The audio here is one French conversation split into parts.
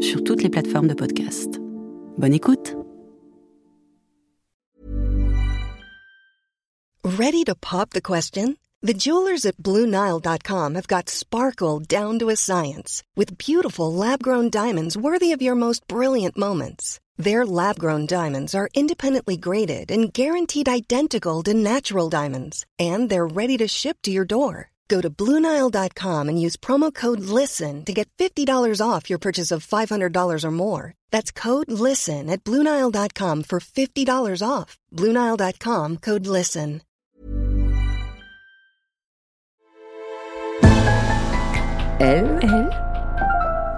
sur toutes les plateformes de podcast. Bonne écoute Ready to pop the question? The jewelers at BlueNile.com have got sparkle down to a science with beautiful lab-grown diamonds worthy of your most brilliant moments. Their lab-grown diamonds are independently graded and guaranteed identical to natural diamonds, and they're ready to ship to your door. Go to Bluenile.com and use promo code LISTEN to get $50 off your purchase of $500 or more. That's code LISTEN at Bluenile.com for $50 off. Bluenile.com code LISTEN. Elle, elle,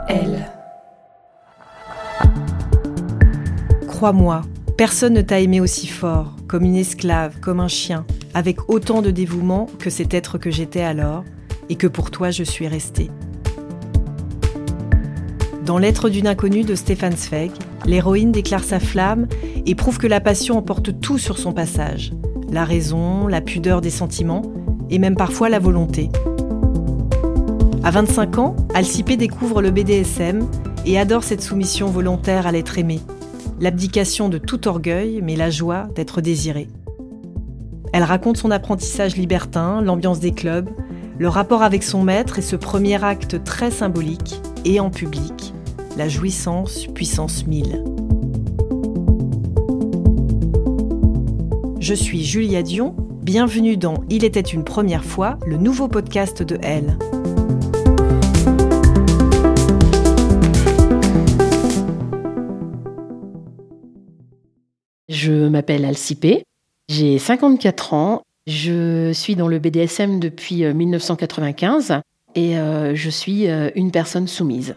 elle. Crois-moi, personne ne t'a aimé aussi fort, comme une esclave, comme un chien, avec autant de dévouement que cet être que j'étais alors, et que pour toi je suis restée. Dans L'être d'une inconnue de Stéphane Zweig, l'héroïne déclare sa flamme et prouve que la passion emporte tout sur son passage. La raison, la pudeur des sentiments et même parfois la volonté. À 25 ans, Alcipé découvre le BDSM et adore cette soumission volontaire à l'être aimé, l'abdication de tout orgueil, mais la joie d'être désirée. Elle raconte son apprentissage libertin, l'ambiance des clubs, le rapport avec son maître et ce premier acte très symbolique, et en public, la jouissance puissance 1000. Je suis Julia Dion, bienvenue dans Il était une première fois, le nouveau podcast de Elle. Je m'appelle Alcipé, j'ai 54 ans, je suis dans le BDSM depuis 1995 et euh, je suis euh, une personne soumise.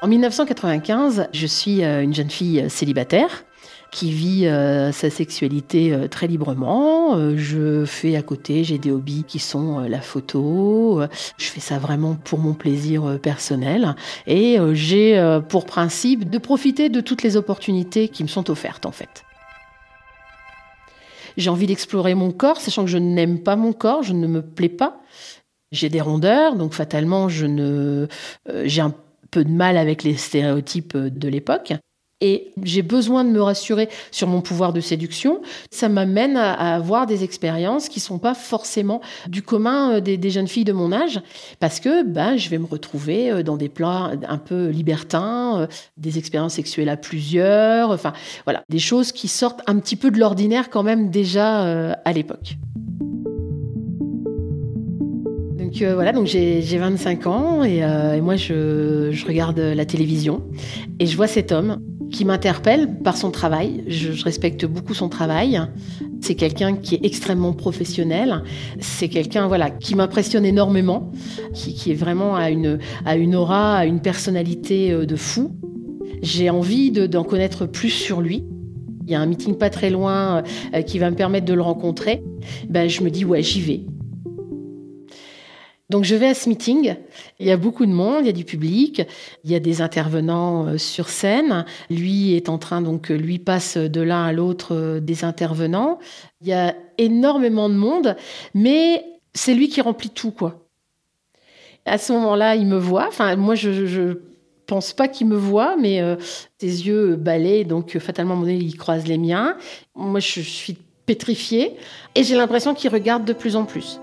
En 1995, je suis euh, une jeune fille célibataire qui vit euh, sa sexualité euh, très librement. Euh, je fais à côté, j'ai des hobbies qui sont la photo. je fais ça vraiment pour mon plaisir personnel. Et j'ai pour principe de profiter de toutes les opportunités qui me sont offertes en fait. J'ai envie d'explorer mon corps, sachant que je n'aime pas mon corps, je ne me plais pas. J'ai des rondeurs, donc fatalement, je ne, j'ai un peu de mal avec les stéréotypes de l'époque et j'ai besoin de me rassurer sur mon pouvoir de séduction. Ça m'amène à, avoir des expériences qui sont pas forcément du commun euh, des, jeunes filles de mon âge, parce que ben, je vais me retrouver euh, dans des plans un peu libertins, euh, des expériences sexuelles à plusieurs, enfin voilà, des choses qui sortent un petit peu de l'ordinaire quand même déjà à l'époque. Voilà, donc j'ai 25 ans et, moi je, regarde la télévision et je vois cet homme qui m'interpelle par son travail. Je, respecte beaucoup son travail. C'est quelqu'un qui est extrêmement professionnel. C'est quelqu'un voilà qui m'impressionne énormément, qui, est vraiment à une, à une aura, à une personnalité euh, de fou. J'ai envie d'en connaître plus sur lui. Il y a un meeting pas très loin euh, qui va me permettre de le rencontrer. Ben, je me dis ouais, j'y vais. Donc je vais à ce meeting, il y a beaucoup de monde, il y a du public, il y a des intervenants euh, sur scène. Lui est en train, donc lui passe de l'un à l'autre euh, des intervenants. Il y a énormément de monde, mais c'est lui qui remplit tout, quoi. À ce moment-là, il me voit. Enfin, moi, je, je pense pas qu'il me voit, mais euh, ses yeux balayent, donc fatalement, donné, il croise les miens. Moi, je suis pétrifiée et j'ai l'impression qu'il regarde de plus en plus.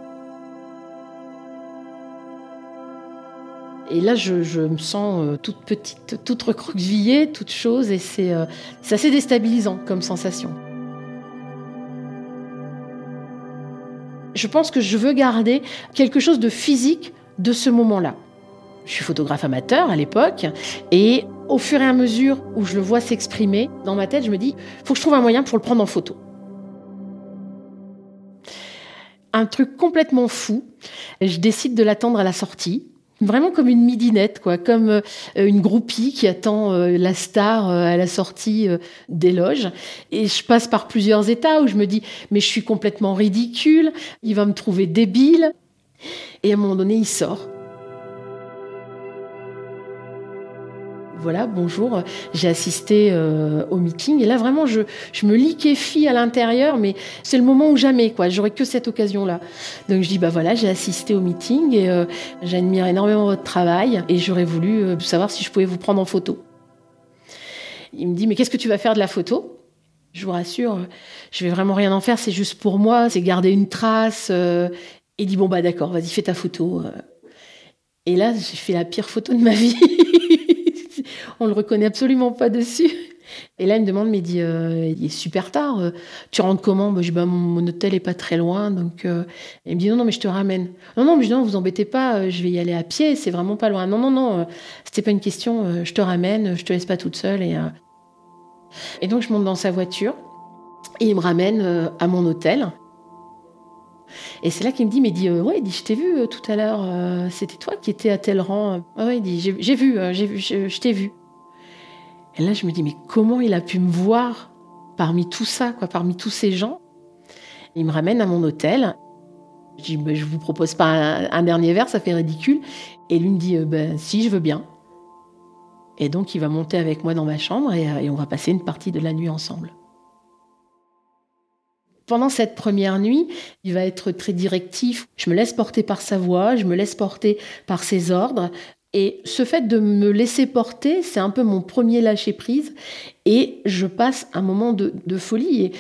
Et là, je, me sens euh, toute petite, toute recroquevillée, toute chose, et euh, c'est assez déstabilisant comme sensation. Je pense que je veux garder quelque chose de physique de ce moment-là. Je suis photographe amateur à l'époque, et au fur et à mesure où je le vois s'exprimer, dans ma tête, je me dis, faut que je trouve un moyen pour le prendre en photo. Un truc complètement fou. Je décide de l'attendre à la sortie Vraiment comme une midinette, quoi, comme euh, une groupie qui attend euh, la star euh, à la sortie des loges. Et je passe par plusieurs états où je me dis, mais je suis complètement ridicule, il va me trouver débile. Et à un moment donné, il sort. Voilà, bonjour, j'ai assisté euh, au meeting. Et là, vraiment, je, je me liquéfie à l'intérieur, mais c'est le moment ou jamais, quoi. J'aurais que cette occasion-là. Donc, je dis, bah voilà, j'ai assisté au meeting et euh, j'admire énormément votre travail et j'aurais voulu euh, savoir si je pouvais vous prendre en photo. Il me dit, mais qu'est-ce que tu vas faire de la photo? Je vous rassure, je vais vraiment rien en faire, c'est juste pour moi, c'est garder une trace. il dit, bon, bah d'accord, vas-y, fais ta photo. Et là, j'ai fait la pire photo de ma vie. On le reconnaît absolument pas dessus. Et là, il me demande, mais il dit, euh, il est super tard. Euh, tu rentres comment? Bah, Je dis, bah, mon, hôtel est pas très loin. Donc, euh, il me dit, non, non, mais je te ramène. Non, non, mais je dis, non, vous embêtez pas, je vais y aller à pied, c'est vraiment pas loin. Non, non, non, c'était pas une question, je te ramène, je te laisse pas toute seule. Et, et donc, je monte dans sa voiture et il me ramène à mon hôtel. Et c'est là qu'il me dit, mais dit, ouais, il dit, je t'ai vu tout à l'heure, c'était toi qui étais à tel rang. Ah ouais, il dit, j'ai vu, j'ai vu, je t'ai vu. Et là, je me dis, mais comment il a pu me voir parmi tout ça, quoi, parmi tous ces gens? Il me ramène à mon hôtel. Je dis, bah, je vous propose pas un, dernier verre, ça fait ridicule. Et lui me dit, euh, ben si, je veux bien. Et donc, il va monter avec moi dans ma chambre euh, et on va passer une partie de la nuit ensemble. Pendant cette première nuit, il va être très directif. Je me laisse porter par sa voix, je me laisse porter par ses ordres. Et ce fait de me laisser porter, c'est un peu mon premier lâcher-prise. Et je passe un moment de, folie. Et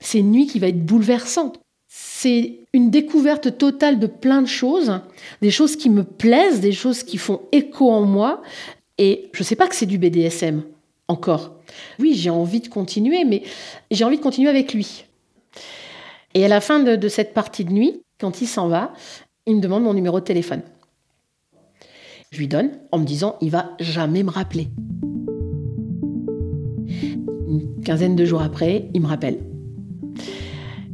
c'est une nuit qui va être bouleversante. C'est une découverte totale de plein de choses, des choses qui me plaisent, des choses qui font écho en moi. Et je ne sais pas que c'est du BDSM, encore. Oui, j'ai envie de continuer, mais j'ai envie de continuer avec lui. Et à la fin de cette partie de nuit, quand il s'en va, il me demande mon numéro de téléphone. Je lui donne en me disant il va jamais me rappeler. Une quinzaine de jours après, il me rappelle.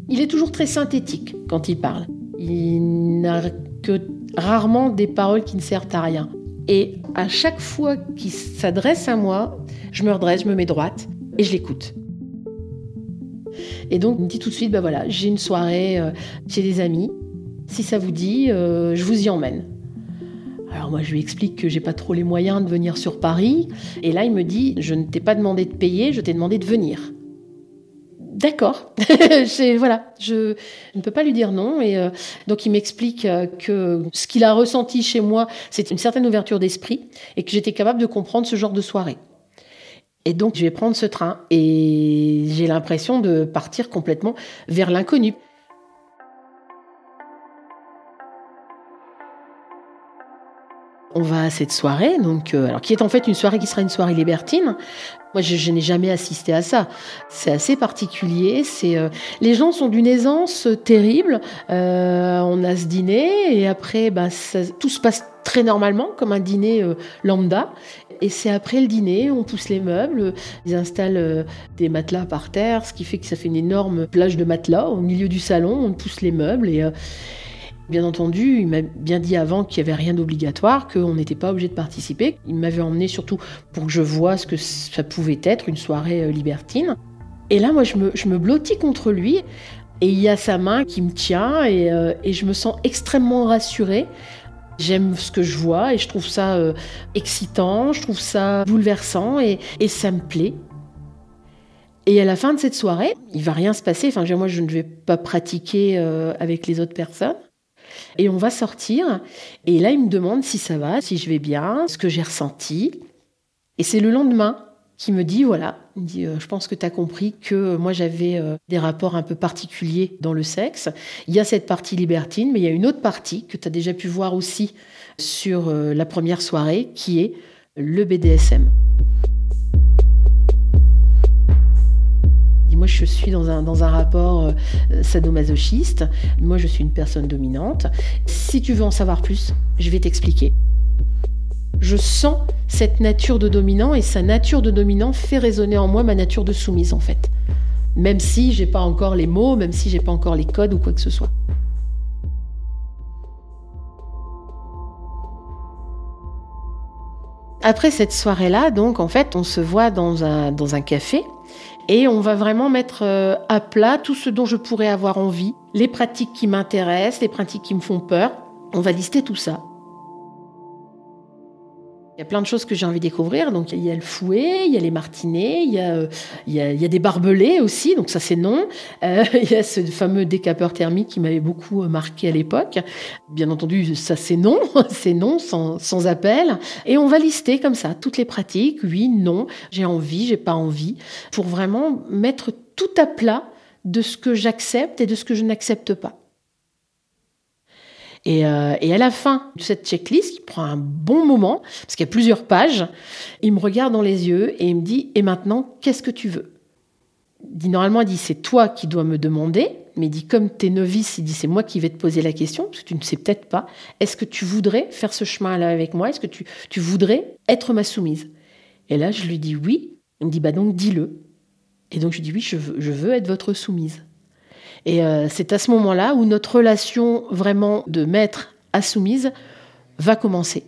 Il est toujours très synthétique quand il parle. Il n'a que rarement des paroles qui ne servent à rien. Et à chaque fois qu'il s'adresse à moi, je me redresse, je me mets droite et je l'écoute. Et donc, il me dit tout de suite, ben voilà, j'ai une soirée euh, chez des amis. Si ça vous dit, euh, je vous y emmène. Alors moi je lui explique que j'ai pas trop les moyens de venir sur Paris et là il me dit je ne t'ai pas demandé de payer, je t'ai demandé de venir. D'accord, voilà, je, ne peux pas lui dire non et euh, donc il m'explique euh, que ce qu'il a ressenti chez moi, c'est une certaine ouverture d'esprit et que j'étais capable de comprendre ce genre de soirée. Et donc je vais prendre ce train et j'ai l'impression de partir complètement vers l'inconnu. On va à cette soirée, donc, euh, alors qui est en fait une soirée qui sera une soirée libertine. Moi, je, n'ai jamais assisté à ça. C'est assez particulier. C'est euh, les gens sont d'une aisance terrible. Euh, on a ce dîner et après, bah, tout se passe très normalement, comme un dîner lambda. Et c'est après le dîner, on pousse les meubles, ils installent des matelas par terre, ce qui fait que ça fait une énorme plage de matelas au milieu du salon. On pousse les meubles et Bien entendu, il m'a bien dit avant qu'il n'y avait rien d'obligatoire, qu'on n'était pas obligé de participer. Il m'avait emmené surtout pour que je vois ce que ça pouvait être, une soirée euh, libertine. Et là, moi, je me, blottis contre lui. Et il y a sa main qui me tient et, euh, je me sens extrêmement rassurée. J'aime ce que je vois et je trouve ça euh, excitant, je trouve ça bouleversant et, et, ça me plaît. Et à la fin de cette soirée, il va rien se passer. Enfin, moi, je ne vais pas pratiquer avec les autres personnes. Et on va sortir. Et là, il me demande si ça va, si je vais bien, ce que j'ai ressenti. Et c'est le lendemain qui me dit, voilà, euh, je pense que tu as compris que moi j'avais euh, des rapports un peu particuliers dans le sexe. Il y a cette partie libertine, mais il y a une autre partie que tu as déjà pu voir aussi sur euh, la première soirée, qui est le BDSM. Moi je suis dans un, rapport euh, sadomasochiste, moi je suis une personne dominante. Si tu veux en savoir plus, je vais t'expliquer. Je sens cette nature de dominant et sa nature de dominant fait résonner en moi ma nature de soumise en fait. Même si j'ai pas encore les mots, même si j'ai pas encore les codes ou quoi que ce soit. Après cette soirée-là, donc en fait, on se voit dans un café et on va vraiment mettre euh, à plat tout ce dont je pourrais avoir envie, les pratiques qui m'intéressent, les pratiques qui me font peur. On va lister tout ça. Il y a plein de choses que j'ai envie de découvrir. Donc, il y a le fouet, il y a les martinets, il y a, euh, il y a, il y a des barbelés aussi. Donc, ça, c'est non. Euh, il y a ce fameux décapeur thermique qui m'avait beaucoup euh, marqué à l'époque. Bien entendu, ça, c'est non. c'est non, sans, sans appel. Et on va lister comme ça toutes les pratiques. Oui, non, j'ai envie, j'ai pas envie. Pour vraiment mettre tout à plat de ce que j'accepte et de ce que je n'accepte pas. Euh, et, à la fin de cette checklist, qui prend un bon moment, parce qu'il y a plusieurs pages, il me regarde dans les yeux et il me dit Et maintenant, qu'est-ce que tu veux? Il dit, Normalement, il dit C'est toi qui dois me demander, mais il dit Comme tu es novice, il dit C'est moi qui vais te poser la question, parce que tu ne sais peut-être pas. Est-ce que tu voudrais faire ce chemin-là avec moi? Est-ce que tu, voudrais être ma soumise? Et là, je lui dis Oui. Il me dit Bah donc, dis-le. Et donc, je lui dis Oui, je veux être votre soumise. Et euh, c'est à ce moment-là où notre relation vraiment de maître à soumise va commencer.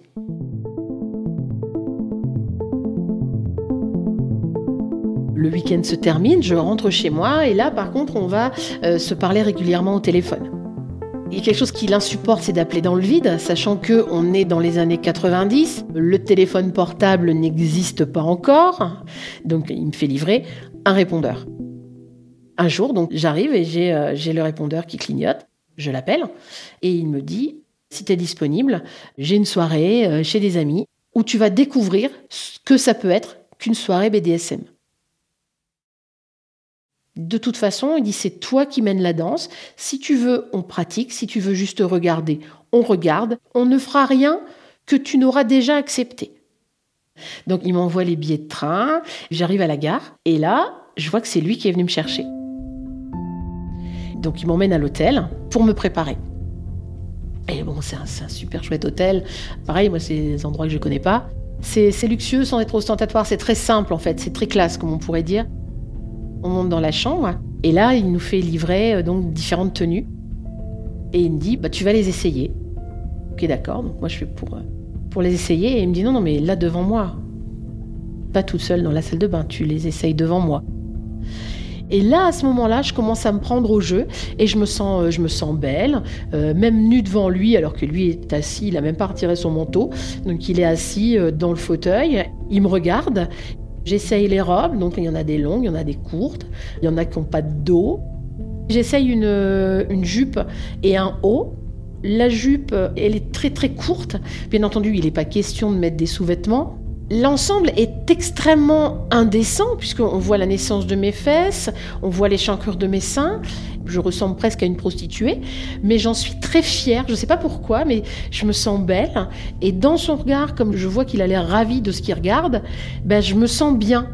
Le week-end se termine, je rentre chez moi et là par contre on va euh, se parler régulièrement au téléphone. A quelque chose qui l'insupporte, c'est d'appeler dans le vide, sachant que on est dans les années 90, le téléphone portable n'existe pas encore, donc il me fait livrer un répondeur. Un jour, donc, j'arrive et euh, j'ai le répondeur qui clignote. Je l'appelle et il me dit si tu es disponible, j'ai une soirée euh, chez des amis où tu vas découvrir ce que ça peut être qu'une soirée BDSM. De toute façon, il dit c'est toi qui mènes la danse. Si tu veux, on pratique. Si tu veux juste regarder, on regarde. On ne fera rien que tu n'auras déjà accepté. Donc il m'envoie les billets de train. J'arrive à la gare et là, je vois que c'est lui qui est venu me chercher. Donc il m'emmène à l'hôtel pour me préparer. Et bon, c'est un, super chouette hôtel. Pareil, moi, c'est des endroits que je ne connais pas. C'est luxueux sans être ostentatoire. C'est très simple, en fait. C'est très classe, comme on pourrait dire. On monte dans la chambre. Et là, il nous fait livrer euh, donc différentes tenues. Et il me dit, bah, tu vas les essayer. Ok, d'accord. Donc moi, je fais pour, euh, pour les essayer. Et il me dit, non, non, mais là, devant moi. Pas toute seule dans la salle de bain. Tu les essayes devant moi. Et là, à ce moment-là, je commence à me prendre au jeu et je me sens, euh, je me sens belle, euh, même nue devant lui, alors que lui est assis, il a même pas retiré son manteau. Donc il est assis euh, dans le fauteuil, il me regarde. J'essaye les robes, donc il y en a des longues, il y en a des courtes, il y en a qui n'ont pas de dos. J'essaye une, une jupe et un haut. La jupe, elle est très très courte. Bien entendu, il n'est pas question de mettre des sous-vêtements. L'ensemble est extrêmement indécent puisqu'on voit la naissance de mes fesses, on voit les chancrures de mes seins. Je ressemble presque à une prostituée, mais j'en suis très fière. Je ne sais pas pourquoi, mais je me sens belle. Et dans son regard, comme je vois qu'il a l'air ravi de ce qu'il regarde, ben je me sens bien.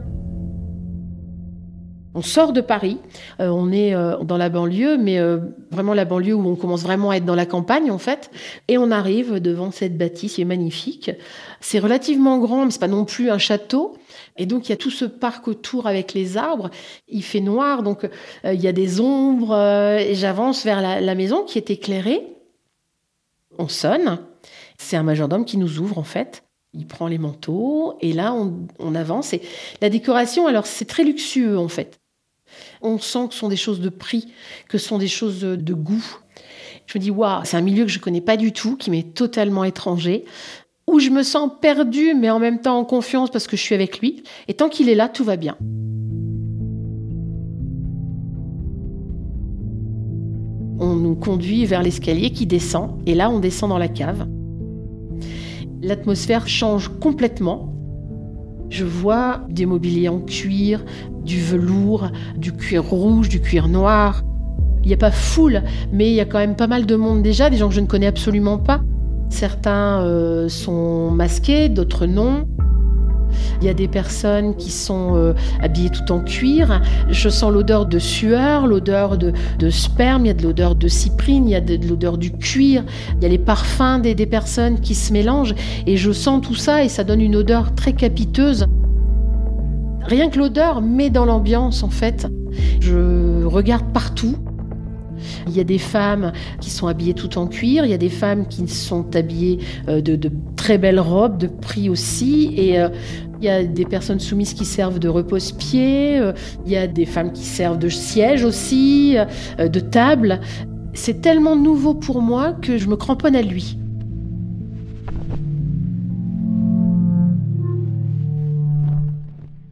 On sort de Paris, euh, on est euh, dans la banlieue, mais euh, vraiment la banlieue où on commence vraiment à être dans la campagne en fait, et on arrive devant cette bâtisse qui est magnifique. C'est relativement grand, mais c'est pas non plus un château. Et donc il y a tout ce parc autour avec les arbres. Il fait noir, donc il y a des ombres. et j'avance vers la, maison qui est éclairée. On sonne. C'est un majordome qui nous ouvre en fait. Il prend les manteaux et là on, on avance. Et la décoration, alors c'est très luxueux en fait. On sent que ce sont des choses de prix, que ce sont des choses de, goût. Je me dis, waouh, c'est un milieu que je ne connais pas du tout, qui m'est totalement étranger, où je me sens perdue, mais en même temps en confiance parce que je suis avec lui. Et tant qu'il est là, tout va bien. On nous conduit vers l'escalier qui descend, et là, on descend dans la cave. L'atmosphère change complètement. Je vois des mobiliers en cuir, du velours, du cuir rouge, du cuir noir. Il n'y a pas foule, mais il y a quand même pas mal de monde déjà, des gens que je ne connais absolument pas. Certains euh, sont masqués, d'autres non. Il y a des personnes qui sont euh, habillées tout en cuir. Je sens l'odeur de sueur, l'odeur de, sperme, il y a de l'odeur de cyprine, il y a de, l'odeur du cuir, il y a les parfums des, personnes qui se mélangent. Et je sens tout ça et ça donne une odeur très capiteuse. Rien que l'odeur met dans l'ambiance en fait. Je regarde partout. Il y a des femmes qui sont habillées tout en cuir, il y a des femmes qui sont habillées euh, de, de très belles robes, de prix aussi, et euh, il y a des personnes soumises qui servent de repose-pied, euh, il y a des femmes qui servent de siège aussi, de table. C'est tellement nouveau pour moi que je me cramponne à lui.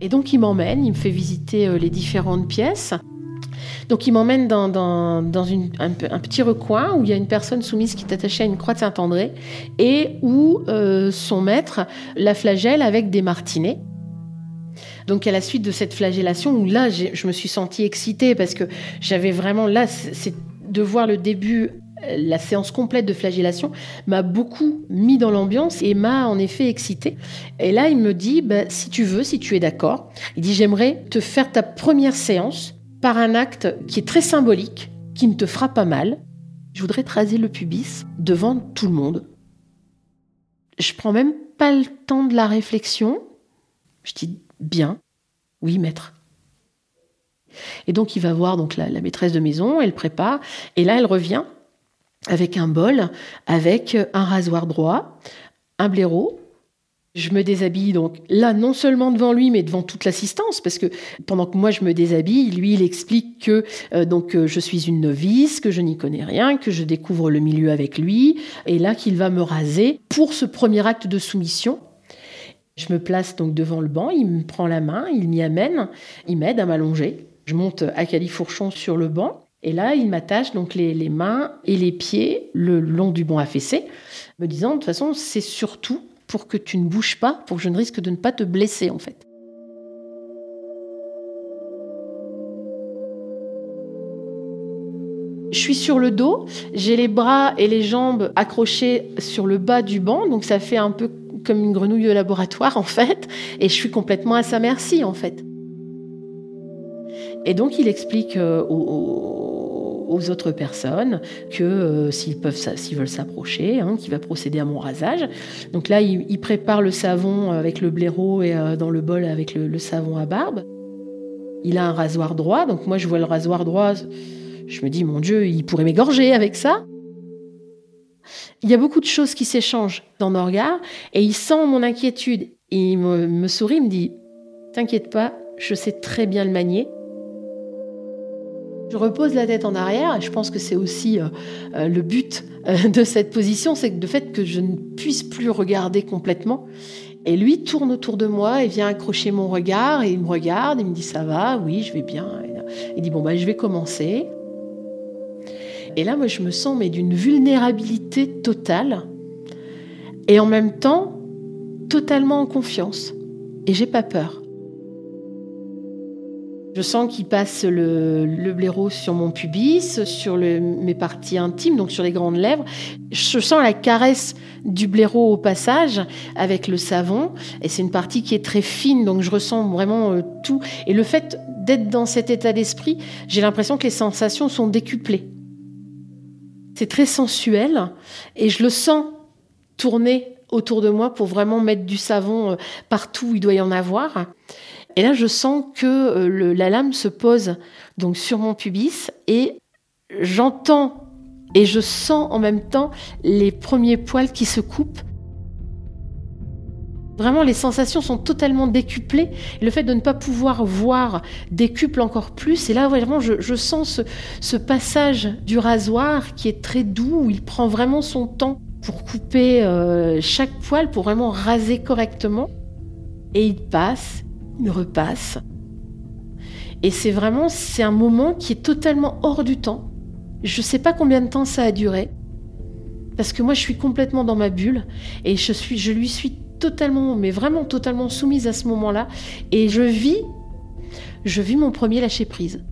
Et donc il m'emmène, il me fait visiter les différentes pièces. Donc il m'emmène dans, un, petit recoin où il y a une personne soumise qui est attachée à une croix de Saint-André et où euh, son maître la flagelle avec des martinets. Donc à la suite de cette flagellation, où là je me suis sentie excitée parce que j'avais vraiment là, c'est de voir le début la séance complète de flagellation m'a beaucoup mis dans l'ambiance et m'a en effet excitée. Et là, il me dit, bah, si tu veux, si tu es d'accord, il dit, j'aimerais te faire ta première séance par un acte qui est très symbolique, qui ne te fera pas mal. Je voudrais te le pubis devant tout le monde. Je prends même pas le temps de la réflexion. Je dis bien, oui maître. Et donc il va voir donc la, la maîtresse de maison, elle prépare, et là elle revient avec un bol, avec un rasoir droit, un blaireau, je me déshabille donc là, non seulement devant lui, mais devant toute l'assistance, parce que pendant que moi je me déshabille, lui il explique que euh, donc euh, je suis une novice, que je n'y connais rien, que je découvre le milieu avec lui, et là qu'il va me raser pour ce premier acte de soumission. Je me place donc devant le banc, il me prend la main, il m'y amène, il m'aide à m'allonger. Je monte à califourchon sur le banc, et là il m'attache donc les, les mains et les pieds le long du banc affaissé, me disant de toute façon c'est surtout pour que tu ne bouges pas, pour que je ne risque de ne pas te blesser en fait. Je suis sur le dos, j'ai les bras et les jambes accrochés sur le bas du banc, donc ça fait un peu comme une grenouille de laboratoire en fait, et je suis complètement à sa merci en fait. Et donc il explique euh, aux autres personnes que euh, s'ils peuvent, s'ils veulent s'approcher, hein, qu'il va procéder à mon rasage. Donc là, il, prépare le savon avec le blaireau et euh, dans le bol avec le, savon à barbe. Il a un rasoir droit, donc moi je vois le rasoir droit, je me dis mon Dieu, il pourrait m'égorger avec ça. Il y a beaucoup de choses qui s'échangent dans nos regards et il sent mon inquiétude. Il me, me sourit, il me dit T'inquiète pas, je sais très bien le manier. Je repose la tête en arrière et je pense que c'est aussi euh, euh, le but euh, de cette position, c'est le fait que je ne puisse plus regarder complètement. Et lui tourne autour de moi et vient accrocher mon regard et il me regarde, il me dit ça va, oui, je vais bien. Il dit bon bah je vais commencer. Et là moi je me sens mais d'une vulnérabilité totale et en même temps totalement en confiance et j'ai pas peur. Je sens qu'il passe le, blaireau sur mon pubis, sur mes parties intimes, donc sur les grandes lèvres. Je sens la caresse du blaireau au passage avec le savon. Et c'est une partie qui est très fine, donc je ressens vraiment euh, tout. Et le fait d'être dans cet état d'esprit, j'ai l'impression que les sensations sont décuplées. C'est très sensuel et je le sens tourner autour de moi pour vraiment mettre du savon euh, partout où il doit y en avoir. Et là, je sens que euh, la lame se pose donc sur mon pubis et j'entends et je sens en même temps les premiers poils qui se coupent. Vraiment, les sensations sont totalement décuplées. Le fait de ne pas pouvoir voir décuple encore plus. Et là, vraiment, je, sens ce, passage du rasoir qui est très doux, où il prend vraiment son temps pour couper euh, chaque poil, pour vraiment raser correctement. Et il passe, il repasse. Et c'est vraiment, c'est un moment qui est totalement hors du temps. Je ne sais pas combien de temps ça a duré, parce que moi je suis complètement dans ma bulle et je suis, je lui suis totalement, mais vraiment totalement soumise à ce moment-là, et je vis, je vis mon premier lâcher prise.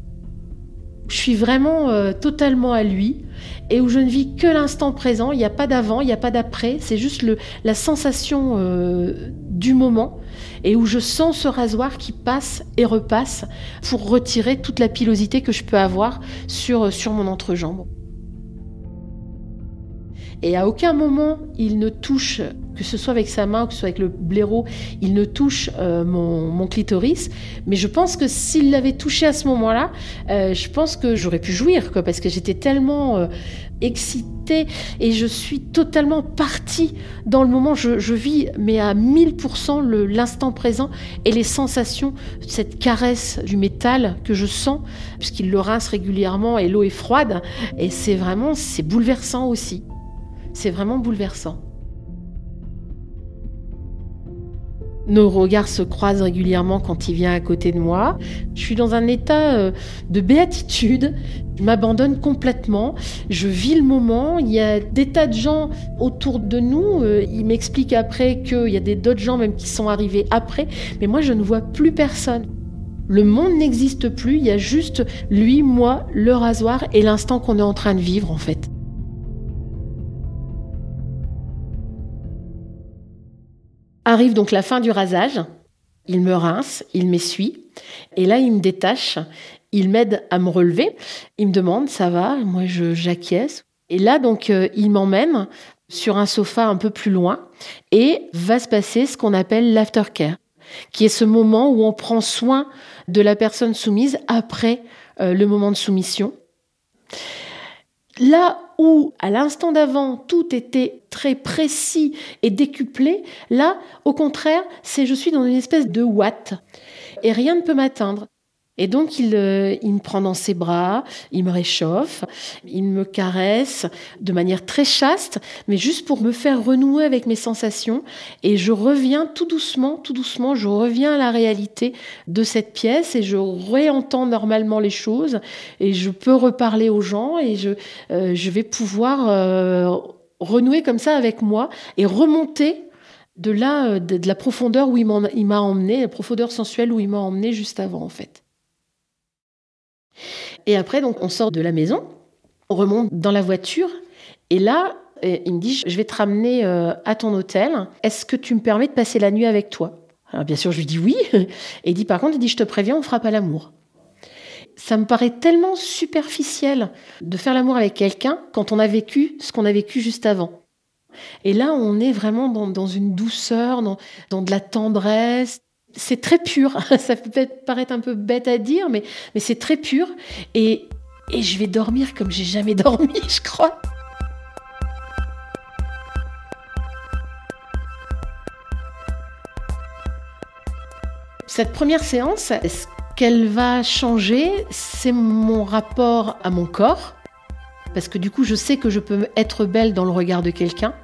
Je suis vraiment euh, totalement à lui et où je ne vis que l'instant présent. Il n'y a pas d'avant, il n'y a pas d'après. C'est juste le, la sensation euh, moment et où je sens ce rasoir qui passe et repasse pour retirer toute la pilosité que je peux avoir sur, sur mon entrejambe. Et à aucun moment, il ne touche, que ce soit avec sa main ou que ce soit avec le blaireau, il ne touche euh, mon, clitoris. Mais je pense que s'il l'avait touché à ce moment-là, euh, je pense que j'aurais pu jouir, quoi, parce que j'étais tellement euh, excitée et je suis totalement partie dans le moment. Je, je vis, mais à 1000% l'instant présent et les sensations, cette caresse du métal que je sens, puisqu'il le rince régulièrement et l'eau est froide. Et c'est vraiment, c'est bouleversant aussi. C'est vraiment bouleversant. Nos regards se croisent régulièrement quand il vient à côté de moi. Je suis dans un état euh, de béatitude. Je m'abandonne complètement. Je vis le moment. Il y a des tas de gens autour de nous. Euh, il m'explique après qu'il y a d'autres gens même qui sont arrivés après. Mais moi, je ne vois plus personne. Le monde n'existe plus. Il y a juste lui, moi, le rasoir et l'instant qu'on est en train de vivre, en fait. Arrive donc la fin du rasage. Il me rince, il m'essuie. Et là, il me détache. Il m'aide à me relever. Il me demande, ça va? Moi, je j'acquiesce. Et là, donc, euh, il m'emmène sur un sofa un peu plus loin et va se passer ce qu'on appelle l'aftercare, qui est ce moment où on prend soin de la personne soumise après euh, le moment de soumission. Là où, à l'instant d'avant, tout était très précis et décuplé, là, au contraire, c'est je suis dans une espèce de watt et rien ne peut m'atteindre. Et donc il, euh, il, me prend dans ses bras, il me réchauffe, il me caresse de manière très chaste, mais juste pour me faire renouer avec mes sensations. Et je reviens tout doucement, tout doucement, je reviens à la réalité de cette pièce et je réentends normalement les choses et je peux reparler aux gens et je, euh, je vais pouvoir euh, renouer comme ça avec moi et remonter de là, de, de la profondeur où il m'a emmené, la profondeur sensuelle où il m'a emmené juste avant en fait. Et après, donc, on sort de la maison, on remonte dans la voiture, et là, il me dit, je vais te ramener euh, à ton hôtel. Est-ce que tu me permets de passer la nuit avec toi? Alors bien sûr, je lui dis oui. Et il dit, par contre, il dit, je te préviens, on fera pas l'amour. Ça me paraît tellement superficiel de faire l'amour avec quelqu'un quand on a vécu ce qu'on a vécu juste avant. Et là, on est vraiment dans, une douceur, dans de la tendresse, c'est très pur. Ça peut paraître un peu bête à dire, mais, mais c'est très pur. Et, et je vais dormir comme j'ai jamais dormi, je crois. Cette première séance, ce qu'elle va changer, c'est mon rapport à mon corps. Parce que du coup, je sais que je peux être belle dans le regard de quelqu'un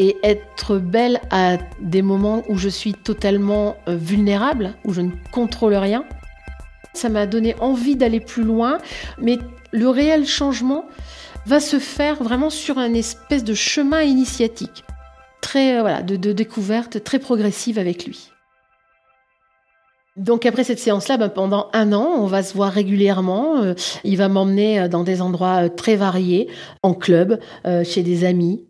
et être belle à des moments où je suis totalement euh, vulnérable, où je ne contrôle rien. Ça m'a donné envie d'aller plus loin, mais le réel changement va se faire vraiment sur un espèce de chemin initiatique, très euh, voilà, de, découverte très progressive avec lui. Donc après cette séance-là, ben, pendant un an, on va se voir régulièrement. Euh, il va m'emmener dans des endroits très variés, en club, chez des amis.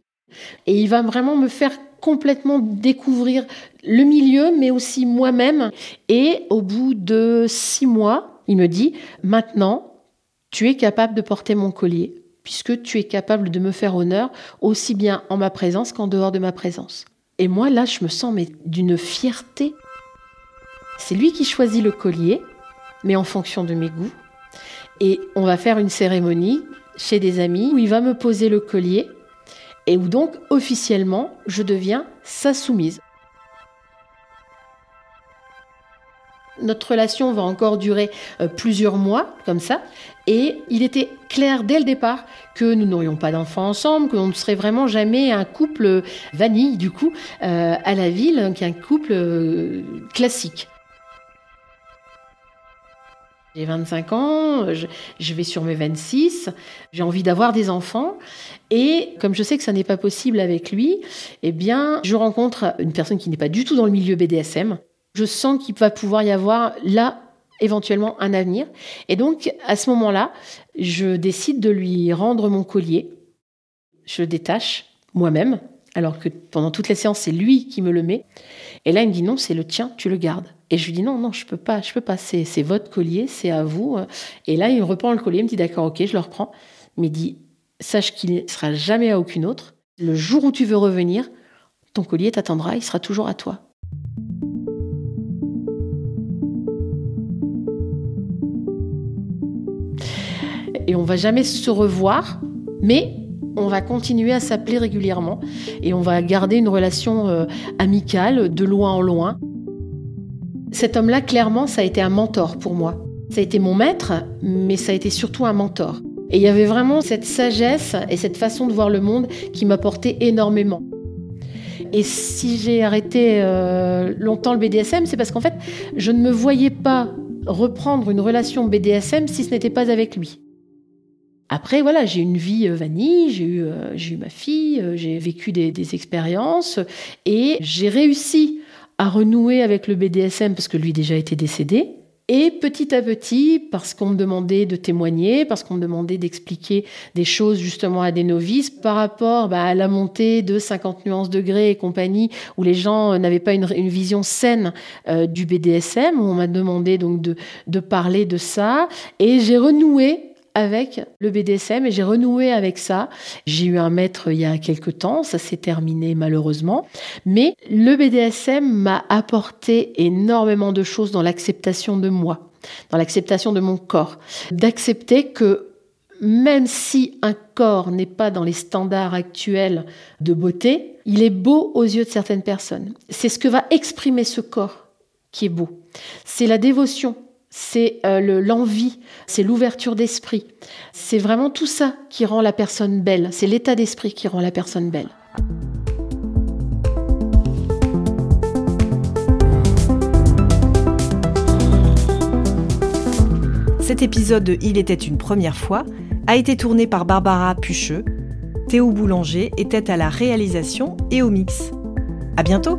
Et il va vraiment me faire complètement découvrir le milieu, mais aussi moi-même. Et au bout de six mois, il me dit, maintenant, tu es capable de porter mon collier, puisque tu es capable de me faire honneur aussi bien en ma présence qu'en dehors de ma présence. Et moi, là, je me sens d'une fierté. C'est lui qui choisit le collier, mais en fonction de mes goûts. Et on va faire une cérémonie chez des amis où il va me poser le collier et où donc officiellement je deviens sa soumise. Notre relation va encore durer euh, plusieurs mois comme ça et il était clair dès le départ que nous n'aurions pas d'enfants ensemble, qu'on ne serait vraiment jamais un couple vanille du coup euh, à la ville, qu'un couple euh, classique. J'ai 25 ans, je, vais sur mes 26, j'ai envie d'avoir des enfants. Et comme je sais que ça n'est pas possible avec lui, eh bien, je rencontre une personne qui n'est pas du tout dans le milieu BDSM. Je sens qu'il va pouvoir y avoir là éventuellement un avenir. Et donc, à ce moment-là, je décide de lui rendre mon collier. Je le détache moi-même, alors que pendant toutes les séances, c'est lui qui me le met. Et là, il me dit non, c'est le tien, tu le gardes. Et je lui dis non, non, je peux pas, je peux pas, c'est, votre collier, c'est à vous. Et là, il reprend le collier, il me dit d'accord, ok, je le reprends. Mais il dit, sache qu'il ne sera jamais à aucune autre. Le jour où tu veux revenir, ton collier t'attendra, il sera toujours à toi. Et on va jamais se revoir, mais on va continuer à s'appeler régulièrement et on va garder une relation euh, amicale de loin en loin. Cet homme-là, clairement, ça a été un mentor pour moi. Ça a été mon maître, mais ça a été surtout un mentor. Et il y avait vraiment cette sagesse et cette façon de voir le monde qui m'apportait énormément. Et si j'ai arrêté euh, longtemps le BDSM, c'est parce qu'en fait, je ne me voyais pas reprendre une relation BDSM si ce n'était pas avec lui. Après, voilà, j'ai une vie euh, vanille, j'ai eu, euh, eu ma fille, j'ai vécu des, expériences et j'ai réussi à renouer avec le BDSM parce que lui déjà était décédé. Et petit à petit, parce qu'on me demandait de témoigner, parce qu'on me demandait d'expliquer des choses justement à des novices par rapport bah, à la montée de 50 nuances degrés et compagnie, où les gens n'avaient pas une, vision saine euh, du BDSM, on m'a demandé donc de parler de ça. Et j'ai renoué avec le BDSM et j'ai renoué avec ça. J'ai eu un maître il y a quelque temps, ça s'est terminé malheureusement, mais le BDSM m'a apporté énormément de choses dans l'acceptation de moi, dans l'acceptation de mon corps, d'accepter que même si un corps n'est pas dans les standards actuels de beauté, il est beau aux yeux de certaines personnes. C'est ce que va exprimer ce corps qui est beau. C'est la dévotion c'est euh, l'envie, c'est l'ouverture d'esprit. C'est vraiment tout ça qui rend la personne belle. C'est l'état d'esprit qui rend la personne belle. Cet épisode de Il était une première fois a été tourné par Barbara Pucheux. Théo Boulanger était à la réalisation et au mix. À bientôt!